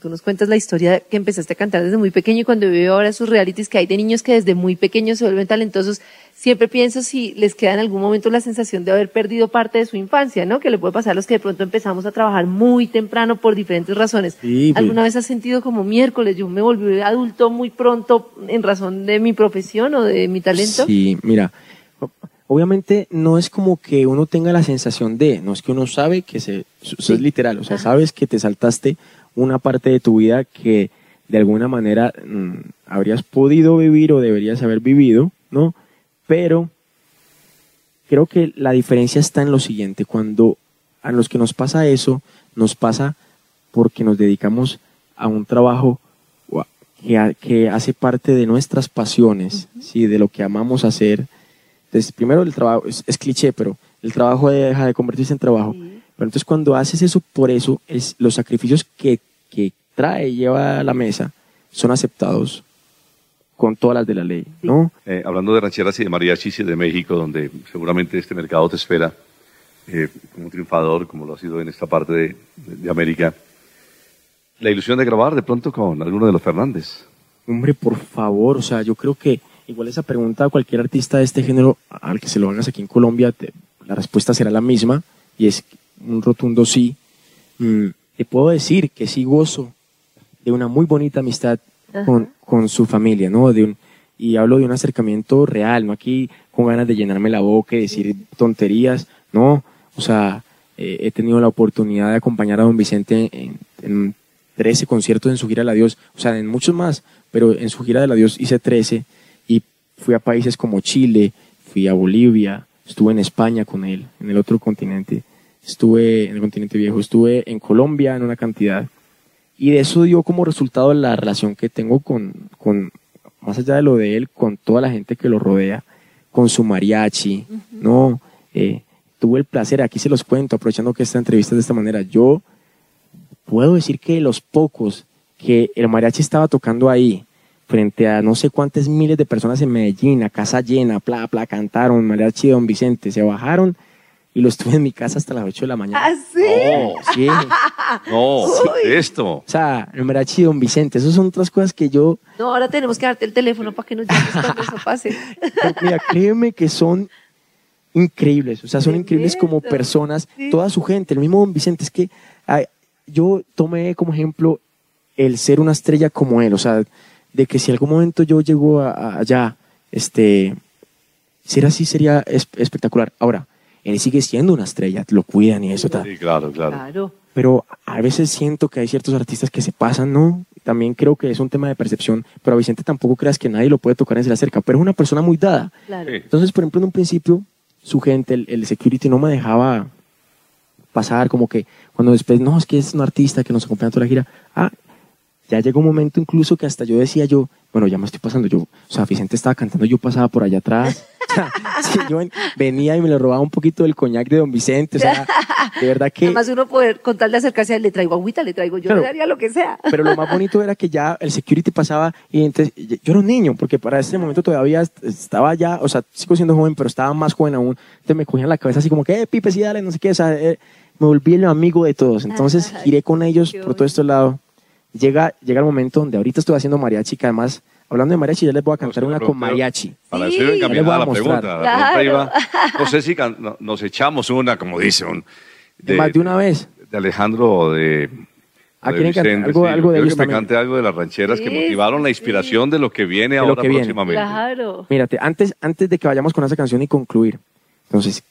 tú nos cuentas la historia que empezaste a cantar desde muy pequeño y cuando veo ahora sus realities que hay de niños que desde muy pequeños se vuelven talentosos, siempre pienso si les queda en algún momento la sensación de haber perdido parte de su infancia, ¿no? Que le puede pasar a los que de pronto empezamos a trabajar muy temprano por diferentes razones. Sí, pues. ¿Alguna vez has sentido como miércoles, yo me volví adulto muy pronto en razón de mi profesión o de mi talento? Sí, mira, obviamente no es como que uno tenga la sensación de, no es que uno sabe que se, eso es literal, o sea, sabes que te saltaste una parte de tu vida que de alguna manera mm, habrías podido vivir o deberías haber vivido, ¿no? Pero creo que la diferencia está en lo siguiente, cuando a los que nos pasa eso, nos pasa porque nos dedicamos a un trabajo que, ha- que hace parte de nuestras pasiones, ¿sí? de lo que amamos hacer. Entonces, primero el trabajo, es, es cliché, pero el trabajo deja de convertirse en trabajo. Pero entonces cuando haces eso por eso, es, los sacrificios que, que trae y lleva a la mesa son aceptados con todas las de la ley, ¿no? Eh, hablando de rancheras y de mariachis y de México, donde seguramente este mercado te espera eh, como un triunfador, como lo ha sido en esta parte de, de- de América, la ilusión de grabar de pronto con alguno de los Fernández. Hombre, por favor, o sea, yo creo que igual esa pregunta a cualquier artista de este género, al que se lo hagas aquí en Colombia, te- la respuesta será la misma y es un rotundo sí. Mm, te puedo decir que sí gozo de una muy bonita amistad con, con su familia, ¿no? De un, y hablo de un acercamiento real, no aquí con ganas de llenarme la boca y decir tonterías, no, o sea, eh, he tenido la oportunidad de acompañar a don Vicente en, en 13 conciertos en su gira de la Dios, o sea, en muchos más, pero en su gira de la Dios hice 13 y fui a países como Chile, fui a Bolivia, estuve en España con él, en el otro continente, estuve en el continente viejo, estuve en Colombia en una cantidad. Y de eso dio como resultado la relación que tengo con, con más allá de lo de él, con toda la gente que lo rodea, con su mariachi, ¿no? Eh, tuve el placer, aquí se los cuento, aprovechando que esta entrevista es de esta manera, yo puedo decir que los pocos que el mariachi estaba tocando ahí, frente a no sé cuántas miles de personas en Medellín, a casa llena, bla, bla, cantaron mariachi de Don Vicente, se bajaron y lo estuve en mi casa hasta las 8 de la mañana. ¿Ah, sí? No, Sí. no, esto. O sea, el mariachi de Don Vicente, esas son otras cosas que yo, No, ahora tenemos que darte el teléfono para que nos llames cuando eso pase. pero mira, créeme que son increíbles, o sea, son increíbles como personas, Sí. toda su gente, el mismo Don Vicente, es que ay, yo tomé como ejemplo el ser una estrella como él, o sea, de que si algún momento yo llego a- a- allá, este, ser así sería es- espectacular. Ahora, él sigue siendo una estrella, lo cuidan y eso tal. Sí, claro, claro. Claro. Pero a veces siento que hay ciertos artistas que se pasan, ¿no? También creo que es un tema de percepción, pero a Vicente tampoco creas que nadie lo puede tocar ni se le acerca, pero es una persona muy dada. Claro. Sí. Entonces, por ejemplo, en un principio, su gente, el, el security no me dejaba pasar, como que cuando después, no, es que es un artista que nos acompaña toda la gira. Ah, ya llegó un momento incluso que hasta yo decía yo, bueno, ya me estoy pasando yo, o sea, Vicente estaba cantando, yo pasaba por allá atrás. O sea, sí, yo ven- venía y me le robaba un poquito del coñac de Don Vicente, o sea, de verdad que... Además uno poder, con tal de acercarse le traigo agüita, le traigo, yo Claro. le daría lo que sea. Pero lo más bonito era que ya el security pasaba y entonces yo era un niño, porque para ese momento todavía est- estaba ya, o sea, sigo siendo joven, pero estaba más joven aún. Entonces me cogían la cabeza así como que, eh, Pipe, sí, dale, no sé qué, o sea, eh, me volví el amigo de todos. Entonces giré con ellos por todo este lado. Llega, llega el momento donde ahorita estoy haciendo mariachi, que además, hablando de mariachi, ya les voy a cantar No, una con mariachi. Para Sí. eso voy encaminada a la pregunta. La pregunta Claro. iba, no sé si can- no- nos echamos una, como dice, un, de, Más de una vez. de Alejandro o de, ¿A de? Vicente, Algo- sí. algo de ellos que cante algo de las rancheras que Sí, motivaron la sí. inspiración de lo que viene De ahora que viene. próximamente. Claro. Mírate, antes, antes de que vayamos con esa canción y concluir, entonces,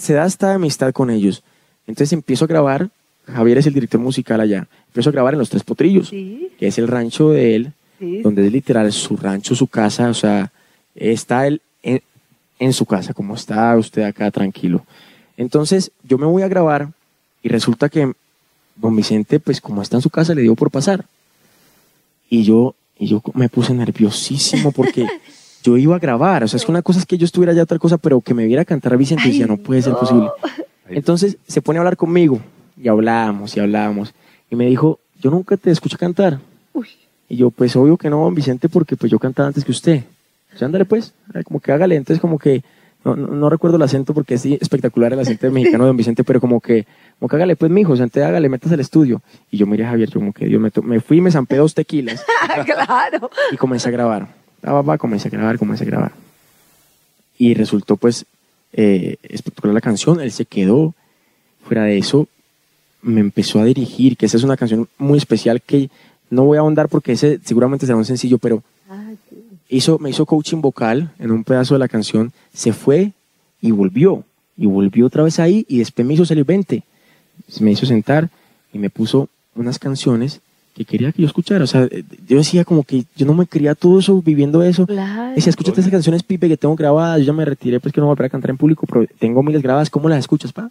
se da esta amistad con ellos. Entonces empiezo a grabar, Javier es el director musical allá, empiezo a grabar en Los Tres Potrillos, Sí, que es el rancho de él, sí. donde es literal su rancho, su casa, o sea, está él en, en su casa, como está usted acá tranquilo. Entonces yo me voy a grabar y resulta que don Vicente, pues como está en su casa, le dio por pasar. Y yo, y yo me puse nerviosísimo porque yo iba a grabar, o sea, es que una cosa es que yo estuviera allá, otra cosa, pero que me viera cantar a Vicente y decía, no puede ser posible. Entonces se pone a hablar conmigo y hablábamos y hablábamos. Y me dijo, yo nunca te escuché cantar. Uy. Y yo, pues obvio que no, don Vicente, porque pues yo cantaba antes que usted. O sea, ándale pues, como que hágale. Entonces como que, no, no, no recuerdo el acento porque es espectacular el acento mexicano de don Vicente, pero como que, como que hágale pues, mijo, o sea, entonces hágale, metas al estudio. Y yo miré a Javier, yo como que Dios, me, me fui y me zampé dos tequilas claro. y comencé a grabar. Va, va, va, comencé a grabar, comencé a grabar. Y resultó pues eh, espectacular la canción, él se quedó. Fuera de eso, me empezó a dirigir, que esa es una canción muy especial que no voy a ahondar porque ese seguramente será un sencillo, pero qué- hizo, me hizo coaching vocal en un pedazo de la canción, se fue y volvió. Y volvió otra vez ahí y después me hizo salir 20. Me hizo sentar y me puso unas canciones que quería que yo escuchara. O sea, eh, yo decía como que yo no me quería todo eso, viviendo eso. Claro. Decía, escúchate esas canciones, Pipe, que tengo grabadas. Yo ya me retiré, pues que no voy a volver a cantar en público, pero tengo miles grabadas. ¿Cómo las escuchas, pa?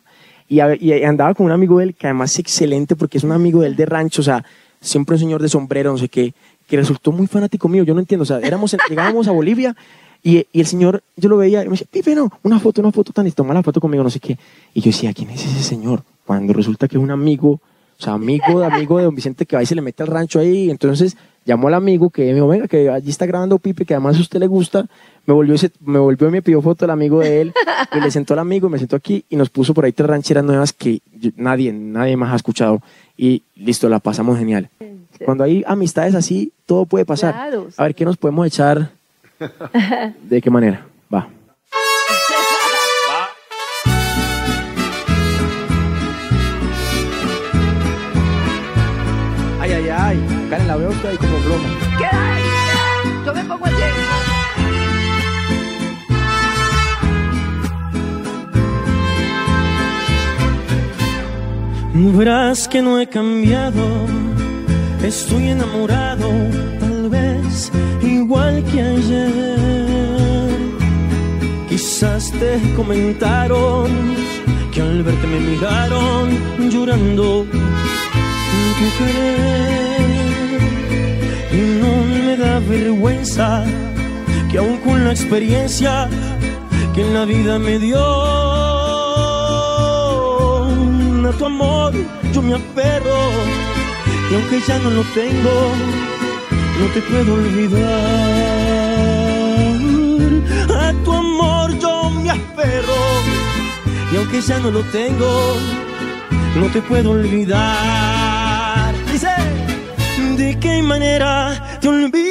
Y, andaba con un amigo de él que además es excelente porque es un amigo de él de rancho, o sea, siempre un señor de sombrero, no sé qué, que resultó muy fanático mío. Yo no entiendo, o sea, éramos, llegábamos a Bolivia y, y el señor, yo lo veía y me decía, Pipe, no, una foto, una foto tan y toma la foto conmigo, no sé qué. Y yo decía, ¿quién es ese señor? Cuando resulta que es un amigo, o sea, amigo de amigo de don Vicente que va y se le mete al rancho ahí. Entonces llamó al amigo que me dijo, venga, que allí está grabando Pipe, que además a usted le gusta. Me volvió, ese- me volvió y me pidió foto el amigo de él. Y le sentó al amigo y me sentó aquí y nos puso por ahí tres rancheras nuevas que yo- nadie, nadie más ha escuchado. Y listo, la pasamos genial. Cuando hay amistades así, todo puede pasar. Claro, A ver, ¿qué nos podemos echar? ¿De qué manera? Va. Ay, ay, ay. Karen, la veo usted ahí Verás que no he cambiado, estoy enamorado, tal vez igual que ayer. Quizás te comentaron que al verte me miraron llorando tu querer. Y no me da vergüenza que aún con la experiencia que en la vida me dio, a tu amor yo me aferro. Y aunque ya no lo tengo, no te puedo olvidar. A tu amor yo me aferro. Y aunque ya no lo tengo, no te puedo olvidar. Dice, ¿de qué manera te olvido?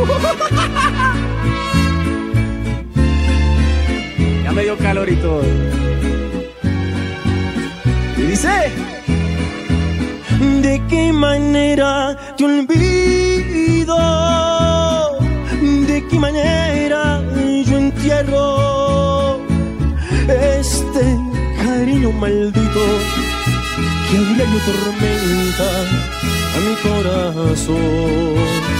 Ya me dio calor y todo. Y dice, ¿de qué manera te olvido? ¿De qué manera yo entierro este cariño maldito que a diario tormenta a mi corazón?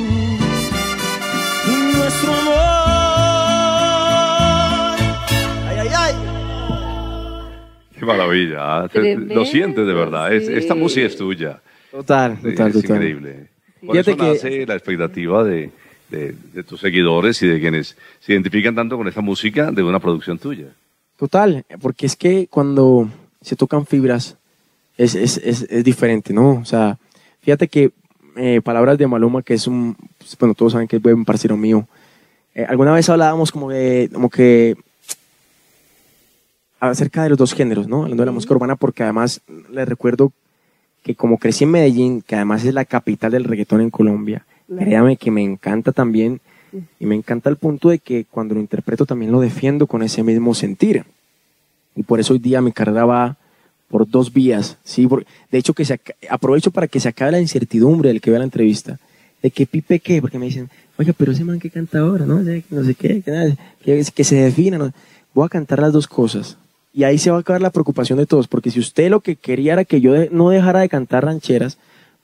Qué maravilla. Tremendo, Lo sientes de verdad. Es- esta música es tuya. Total, total, es total. increíble. Por Fíjate eso que- nace la expectativa de, de- de tus seguidores y de quienes se identifican tanto con esta música de una producción tuya. Total, porque es que cuando se tocan fibras es, es, es, es diferente, ¿no? O sea, fíjate que eh, palabras de Maluma, que es un, pues, bueno, todos saben que es buen parcero mío. eh, alguna vez hablábamos como de, como que acerca de los dos géneros, ¿no? Hablando de la música urbana, porque además les recuerdo que como crecí en Medellín, que además es la capital del reggaetón en Colombia, Claro. créame que me encanta también y me encanta el punto de que cuando lo interpreto también lo defiendo con ese mismo sentir. Y por eso hoy día mi carrera va por dos vías, ¿sí? Por- de hecho, que se aprovecho para que se acabe la incertidumbre del que vea la entrevista, de que Pipe qué, porque me dicen, oye, pero ese man que canta ahora, ¿no? sé- No sé qué, que, nada, que, que se defina, ¿no? Voy a cantar las dos cosas. Y ahí se va a acabar la preocupación de todos, porque si usted lo que quería era que yo de- no dejara de cantar rancheras,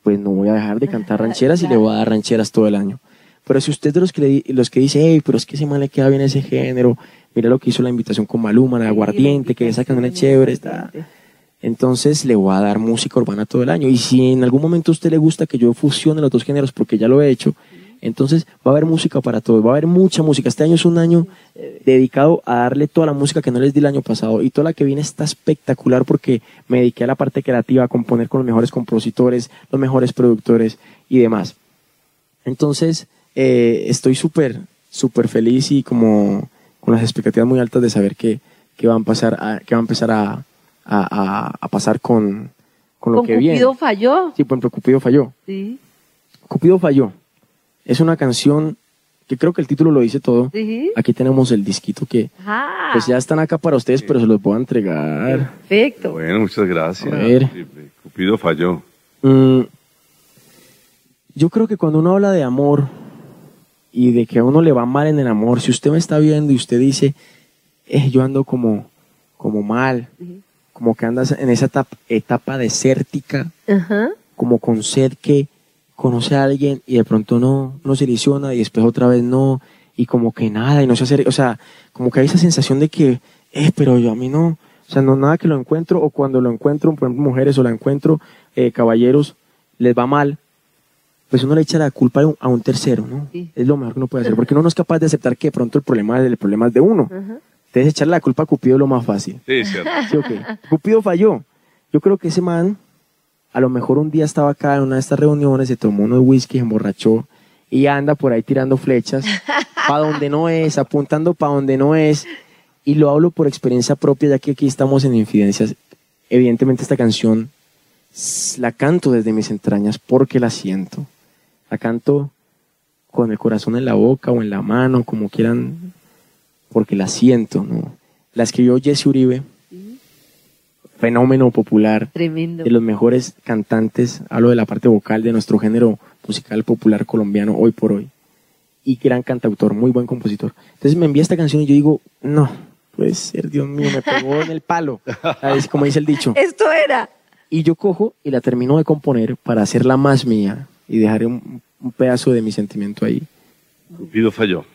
pues no voy a dejar de cantar rancheras y le voy a dar rancheras todo el año. Pero si usted es de los que, le los que dice, hey, pero es que ese man le queda bien ese género, mira lo que hizo la invitación con Maluma, la aguardiente, que esa canción es chévere, está. Entonces le voy a dar música urbana todo el año. Y si en algún momento a usted le gusta que yo fusione los dos géneros, porque ya lo he hecho, entonces va a haber música para todos, va a haber mucha música. Este año es un año eh, dedicado a darle toda la música que no les di el año pasado. Y toda la que viene está espectacular porque me dediqué a la parte creativa, a componer con los mejores compositores, los mejores productores y demás. Entonces, eh, estoy súper, súper feliz y como con las expectativas muy altas de saber qué, qué van a pasar, a, qué va a empezar a, a, a- pasar con, con lo Con que Cupido viene. falló. Sí, por ejemplo, Cupido falló. Sí. Cupido falló. Es una canción que creo que el título lo dice todo. Sí. Aquí tenemos el disquito que Ah, pues ya están acá para ustedes, pero se los voy a entregar. perfecto. Bueno, muchas gracias. A ver. Cupido falló. Mm, yo creo que cuando uno habla de amor y de que a uno le va mal en el amor, si usted me está viendo y usted dice, eh, yo ando como, como mal, como que andas en esa etapa, etapa desértica, como con sed que conoce a alguien y de pronto no, no se ilusiona y después otra vez no, y como que nada, y no se hace, o sea, como que hay esa sensación de que eh, pero yo a mí no, o sea, no nada que lo encuentro, o cuando lo encuentro, por ejemplo, mujeres, o la encuentro, eh, caballeros, les va mal, pues uno le echa la culpa a un, a un tercero, ¿no? Sí. Es lo mejor que uno puede hacer, porque uno no es capaz de aceptar que de pronto el problema, el problema es de uno. Entonces echarle la culpa a Cupido es lo más fácil. Sí, cierto. ¿Sí o qué? Cupido falló. Yo creo que ese man, a lo mejor un día estaba acá en una de estas reuniones, se tomó unos whisky, se emborrachó y anda por ahí tirando flechas para donde no es, apuntando para donde no es. Y lo hablo por experiencia propia, ya que aquí estamos en Infidencias. Evidentemente esta canción la canto desde mis entrañas porque la siento. La canto con el corazón en la boca o en la mano, como quieran, porque la siento, ¿no? La escribió Jesse Uribe, fenómeno popular, Tremendo. de los mejores cantantes, hablo de la parte vocal de nuestro género musical popular colombiano hoy por hoy. Y gran cantautor, muy buen compositor. Entonces me envía esta canción y yo digo, no, puede ser, Dios mío, me pegó en el palo, ¿sabes? como dice el dicho. Esto era. Y yo cojo y la termino de componer para hacerla más mía y dejar un, un pedazo de mi sentimiento ahí. Cupido falló.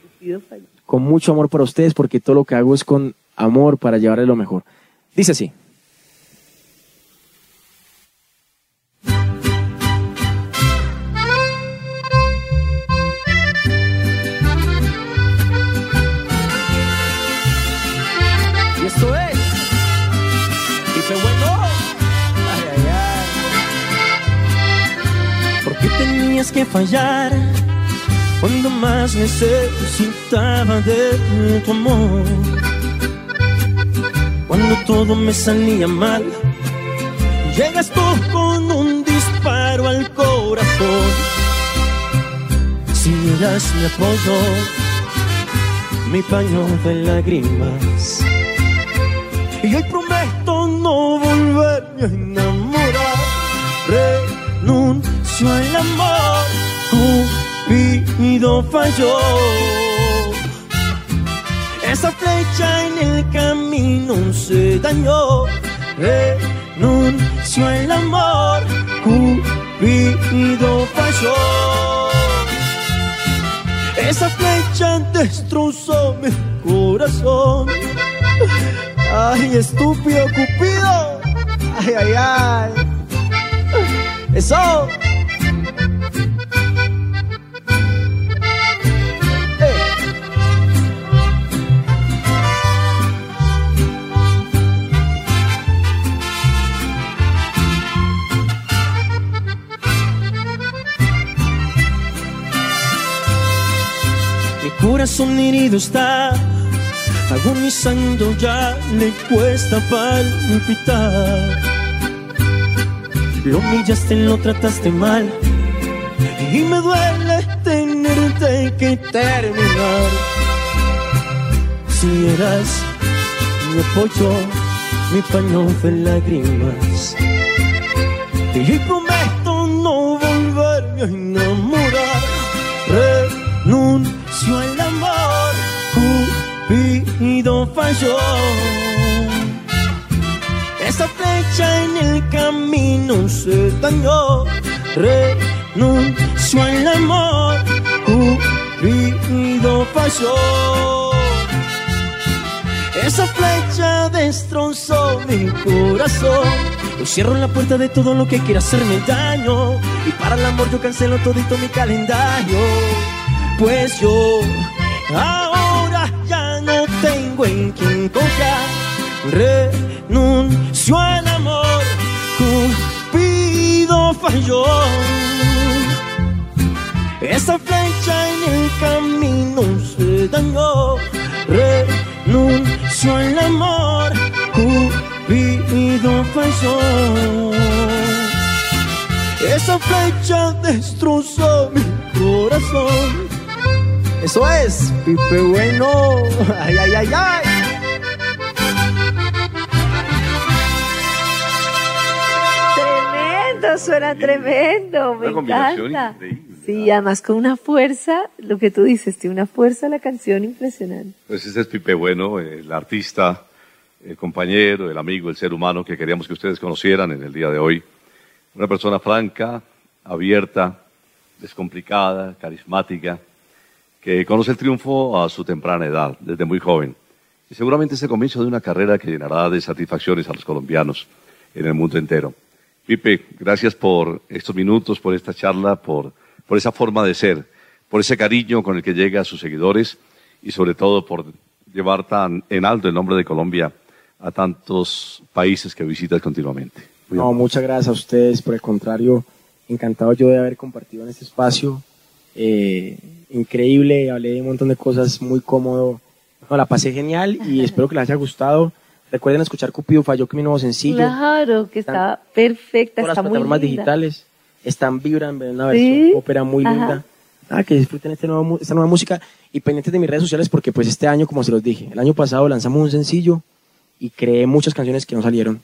Con mucho amor para ustedes porque todo lo que hago es con amor para llevarles lo mejor. Dice así. Tenías que fallar cuando más necesitaba de tu amor? Cuando todo me salía mal, llegas tú con un disparo al corazón. Si eras mi apoyo, mi paño de lágrimas. Y hoy prometo no volverme a enamorar. Al amor, Cupido falló. Esa flecha en el camino se dañó. Renuncio al amor, Cupido falló. Esa flecha destrozó mi corazón. Ay, estúpido Cupido. Ay, ay, ay. Eso. Corazón herido está, agonizando ya le cuesta palpitar. Lo humillaste, lo trataste mal y me duele tenerte que terminar. Si eras mi apoyo, mi paño de lágrimas. Y hoy Esa flecha en el camino se dañó. Renuncio al amor, Cupido falló. Esa flecha destrozó mi corazón. Yo cierro la puerta de todo lo que quiera hacerme daño. Y para el amor yo cancelo todito mi calendario. Pues yo Renuncio al amor. Cupido falló. Esa flecha en el camino se dañó. Renuncio al amor. Cupido falló. Esa flecha destrozó mi corazón. Eso es, Pipe Bueno. Ay, ay, ay, ay. Tremendo, suena tremendo, me Una combinación encanta. increíble. Sí, además con una fuerza, lo que tú dices, tiene una fuerza la canción impresionante. Pues ese es Pipe Bueno, el artista, el compañero, el amigo, el ser humano que queríamos que ustedes conocieran en el día de hoy. Una persona franca, abierta, descomplicada, carismática, que conoce el triunfo a su temprana edad, desde muy joven. y seguramente es el comienzo de una carrera que llenará de satisfacciones a los colombianos en el mundo entero. Pipe, gracias por estos minutos, por esta charla, por, por esa forma de ser, por ese cariño con el que llega a sus seguidores y sobre todo por llevar tan en alto el nombre de Colombia a tantos países que visitas continuamente. No, muchas gracias a ustedes, por el contrario, encantado yo de haber compartido en este espacio. Eh, increíble, hablé de un montón de cosas muy cómodo. No, la pasé genial y espero que les haya gustado. Recuerden escuchar Cupido Falló, que mi nuevo sencillo. Claro, que está perfecta, está las muy plataformas linda. digitales. Están Vibran, ven una Sí. versión ópera muy Ajá. linda. Ah, que disfruten este nuevo, esta nueva música y pendientes de mis redes sociales porque pues este año, como se los dije, el año pasado lanzamos un sencillo y creé muchas canciones que no salieron.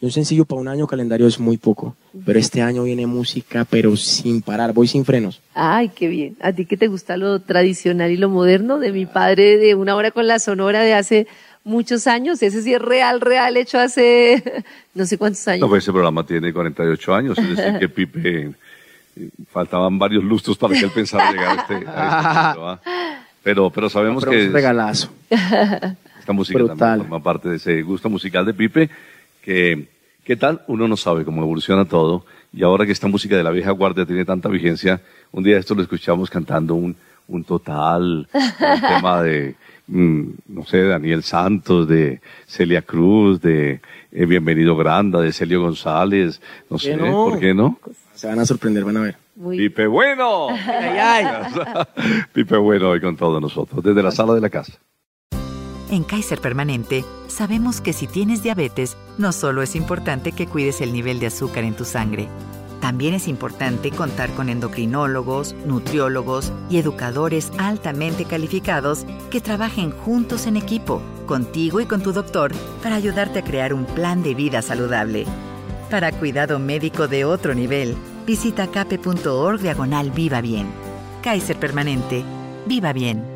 Y un sencillo para un año calendario es muy poco, pero este año viene música pero sin parar, voy sin frenos. Ay, qué bien. ¿A ti que te gusta lo tradicional y lo moderno? De mi padre de una hora con la sonora de hace muchos años. Ese sí es real, real, hecho hace no sé cuántos años. No, pues ese programa tiene 48 años, es decir, que Pipe eh, faltaban varios lustros para que él pensara llegar a este, a este ¿ah? Pero, pero sabemos Pero que es un regalazo. esta música Brutal. también forma parte de ese gusto musical de Pipe, que, ¿qué tal? Uno no sabe cómo evoluciona todo, y ahora que esta música de la vieja guardia tiene tanta vigencia, un día esto lo escuchamos cantando un, un total, un tema de, no sé, Daniel Santos, de Celia Cruz, de eh, Bienvenido Granda, de Celio González, no sé, no? ¿por qué no? Se van a sorprender, van a ver. Muy Pipe Bueno. Pipe Bueno hoy con todos nosotros, desde la sala de la casa. En Kaiser Permanente sabemos que si tienes diabetes, no solo es importante que cuides el nivel de azúcar en tu sangre, también es importante contar con endocrinólogos, nutriólogos y educadores altamente calificados que trabajen juntos en equipo, contigo y con tu doctor, para ayudarte a crear un plan de vida saludable. Para cuidado médico de otro nivel, visita cape.org diagonal Viva Bien. Kaiser Permanente. Viva Bien.